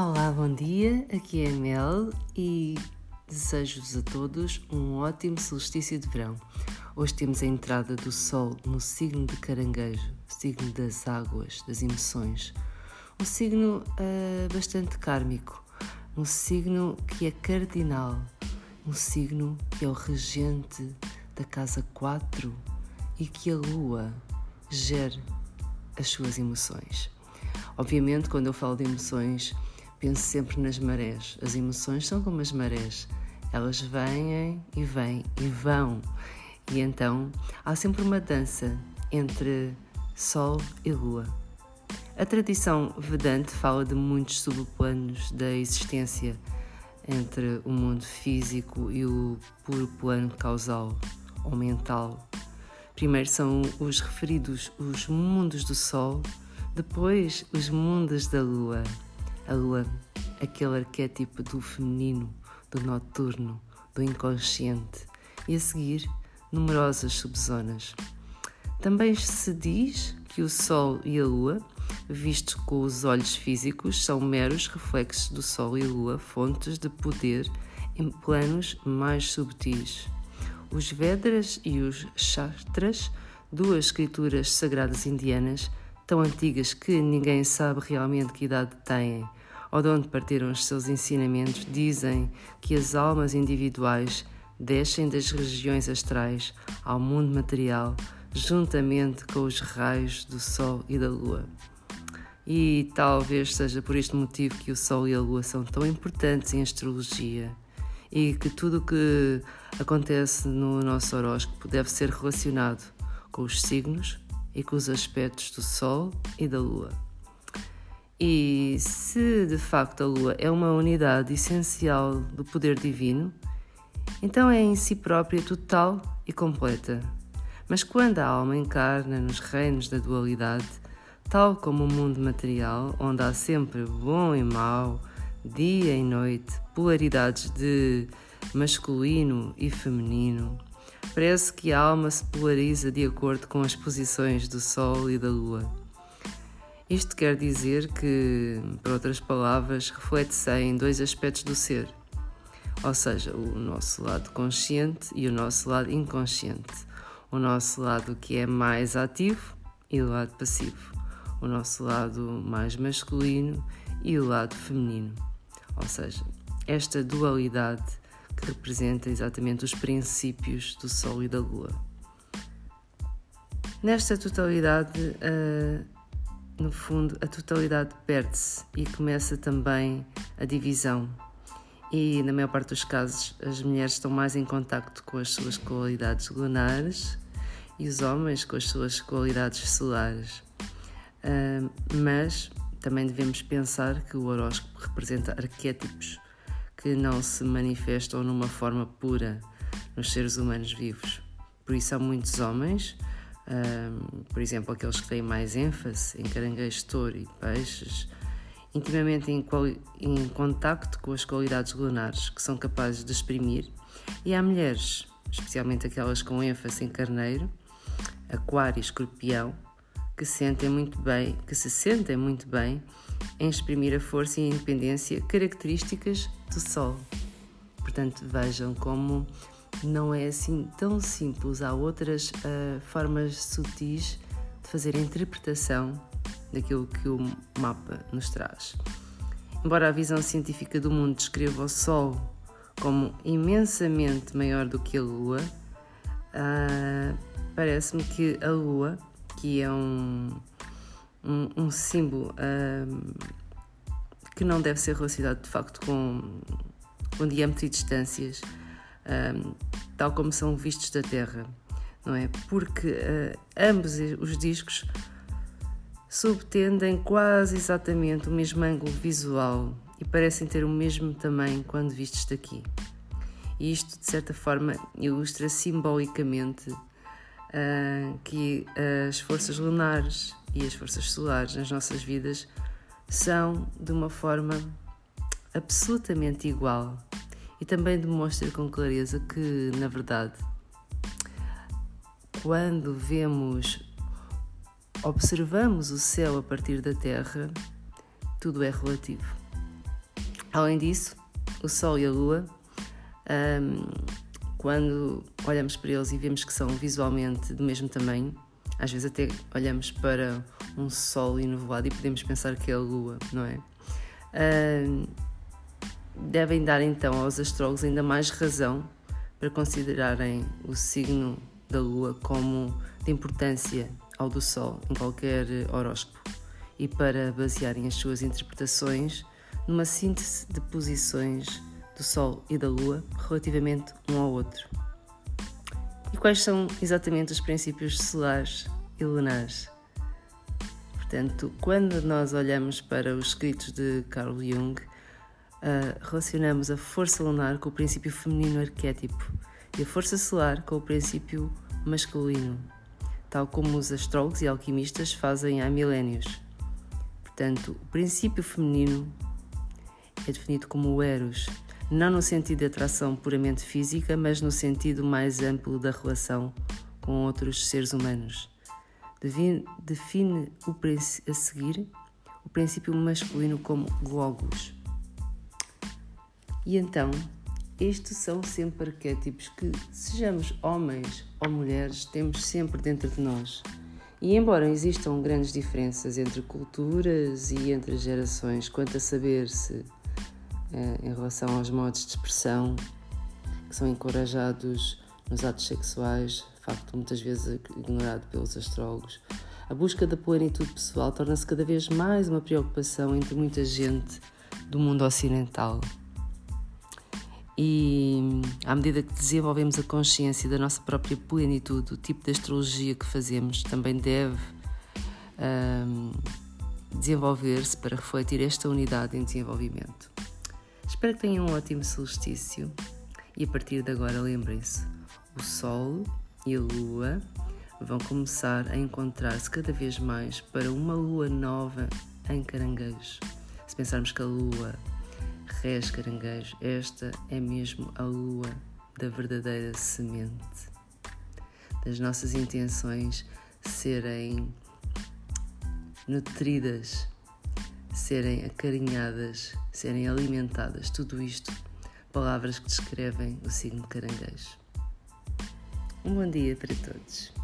Olá, bom dia. Aqui é a Mel e desejo-vos a todos um ótimo solstício de verão. Hoje temos a entrada do Sol no signo de Caranguejo, signo das águas, das emoções. Um signo uh, bastante kármico, um signo que é cardinal, um signo que é o regente da casa 4 e que a Lua gere as suas emoções. Obviamente, quando eu falo de emoções, penso sempre nas marés. As emoções são como as marés, elas vêm e vêm e vão. E então há sempre uma dança entre Sol e Lua. A tradição vedante fala de muitos subplanos da existência entre o mundo físico e o puro plano causal ou mental. Primeiro são os referidos os mundos do Sol, depois os mundos da Lua. A Lua, aquele arquétipo do feminino, do noturno, do inconsciente, e a seguir numerosas subzonas. Também se diz que o Sol e a Lua, vistos com os olhos físicos, são meros reflexos do Sol e Lua, fontes de poder em planos mais subtis. Os Vedras e os Shastras, duas escrituras sagradas indianas, tão antigas que ninguém sabe realmente que idade têm ou de onde partiram os seus ensinamentos, dizem que as almas individuais descem das regiões astrais ao mundo material juntamente com os raios do Sol e da Lua. E talvez seja por este motivo que o Sol e a Lua são tão importantes em astrologia e que tudo o que acontece no nosso horóscopo deve ser relacionado com os signos e com os aspectos do Sol e da Lua. E se de facto a Lua é uma unidade essencial do poder divino, então é em si própria total e completa. Mas quando a alma encarna nos reinos da dualidade, tal como o mundo material, onde há sempre bom e mau, dia e noite, polaridades de masculino e feminino, parece que a alma se polariza de acordo com as posições do Sol e da Lua. Isto quer dizer que, por outras palavras, reflete-se em dois aspectos do ser, ou seja, o nosso lado consciente e o nosso lado inconsciente, o nosso lado que é mais ativo e o lado passivo, o nosso lado mais masculino e o lado feminino, ou seja, esta dualidade que representa exatamente os princípios do Sol e da Lua. Nesta totalidade, uh, no fundo, a totalidade perde-se e começa também a divisão. E, na maior parte dos casos, as mulheres estão mais em contacto com as suas qualidades lunares e os homens com as suas qualidades solares. Uh, mas também devemos pensar que o horóscopo representa arquétipos que não se manifestam numa forma pura nos seres humanos vivos. Por isso, há muitos homens um, por exemplo, aqueles que têm mais ênfase em caranguejo, touro e peixes, intimamente em, em contacto com as qualidades lunares que são capazes de exprimir, e há mulheres, especialmente aquelas com ênfase em carneiro, aquário e escorpião, que sentem muito bem, que se sentem muito bem em exprimir a força e a independência características do Sol. Portanto, vejam como não é assim tão simples. Há outras uh, formas sutis de fazer a interpretação daquilo que o mapa nos traz. Embora a visão científica do mundo descreva o Sol como imensamente maior do que a Lua, uh, parece-me que a Lua, que é um, um, um símbolo uh, que não deve ser relacionado de facto com, com diâmetro e distâncias, tal como são vistos da Terra, não é? Porque uh, ambos os discos subtendem quase exatamente o mesmo ângulo visual e parecem ter o mesmo tamanho quando vistos daqui. E isto, de certa forma, ilustra simbolicamente uh, que as forças lunares e as forças solares nas nossas vidas são de uma forma absolutamente igual e também demonstra com clareza que, na verdade, quando vemos, observamos o céu a partir da Terra, tudo é relativo. Além disso, o Sol e a Lua, um, quando olhamos para eles e vemos que são visualmente do mesmo tamanho, às vezes até olhamos para um Sol enovoado e podemos pensar que é a Lua, não é? Um, devem dar então aos astrólogos ainda mais razão para considerarem o signo da Lua como de importância ao do Sol em qualquer horóscopo e para basearem as suas interpretações numa síntese de posições do Sol e da Lua relativamente um ao outro. E quais são exatamente os princípios solares e lunares? Portanto, quando nós olhamos para os escritos de Carl Jung, uh, relacionamos a força lunar com o princípio feminino arquétipo e a força solar com o princípio masculino, tal como os astrólogos e alquimistas fazem há milénios. Portanto, o princípio feminino é definido como o Eros, não no sentido de atração puramente física, mas no sentido mais amplo da relação com outros seres humanos. Define, o, a seguir o princípio masculino como Logos. E então, estes são sempre arquétipos que, sejamos homens ou mulheres, temos sempre dentro de nós. E embora existam grandes diferenças entre culturas e entre gerações quanto a saber se, eh, em relação aos modos de expressão que são encorajados nos atos sexuais, facto muitas vezes ignorado pelos astrólogos, a busca da plenitude pessoal torna-se cada vez mais uma preocupação entre muita gente do mundo ocidental. E à medida que desenvolvemos a consciência da nossa própria plenitude, o tipo de astrologia que fazemos também deve um, desenvolver-se para refletir esta unidade em desenvolvimento. Espero que tenham um ótimo solstício e a partir de agora lembrem-se: o Sol e a Lua vão começar a encontrar-se cada vez mais para uma Lua nova em caranguejo. Se pensarmos que a Lua Rés caranguejo, esta é mesmo a lua da verdadeira semente, das nossas intenções serem nutridas, serem acarinhadas, serem alimentadas, tudo isto, palavras que descrevem o signo de caranguejo. Um bom dia para todos.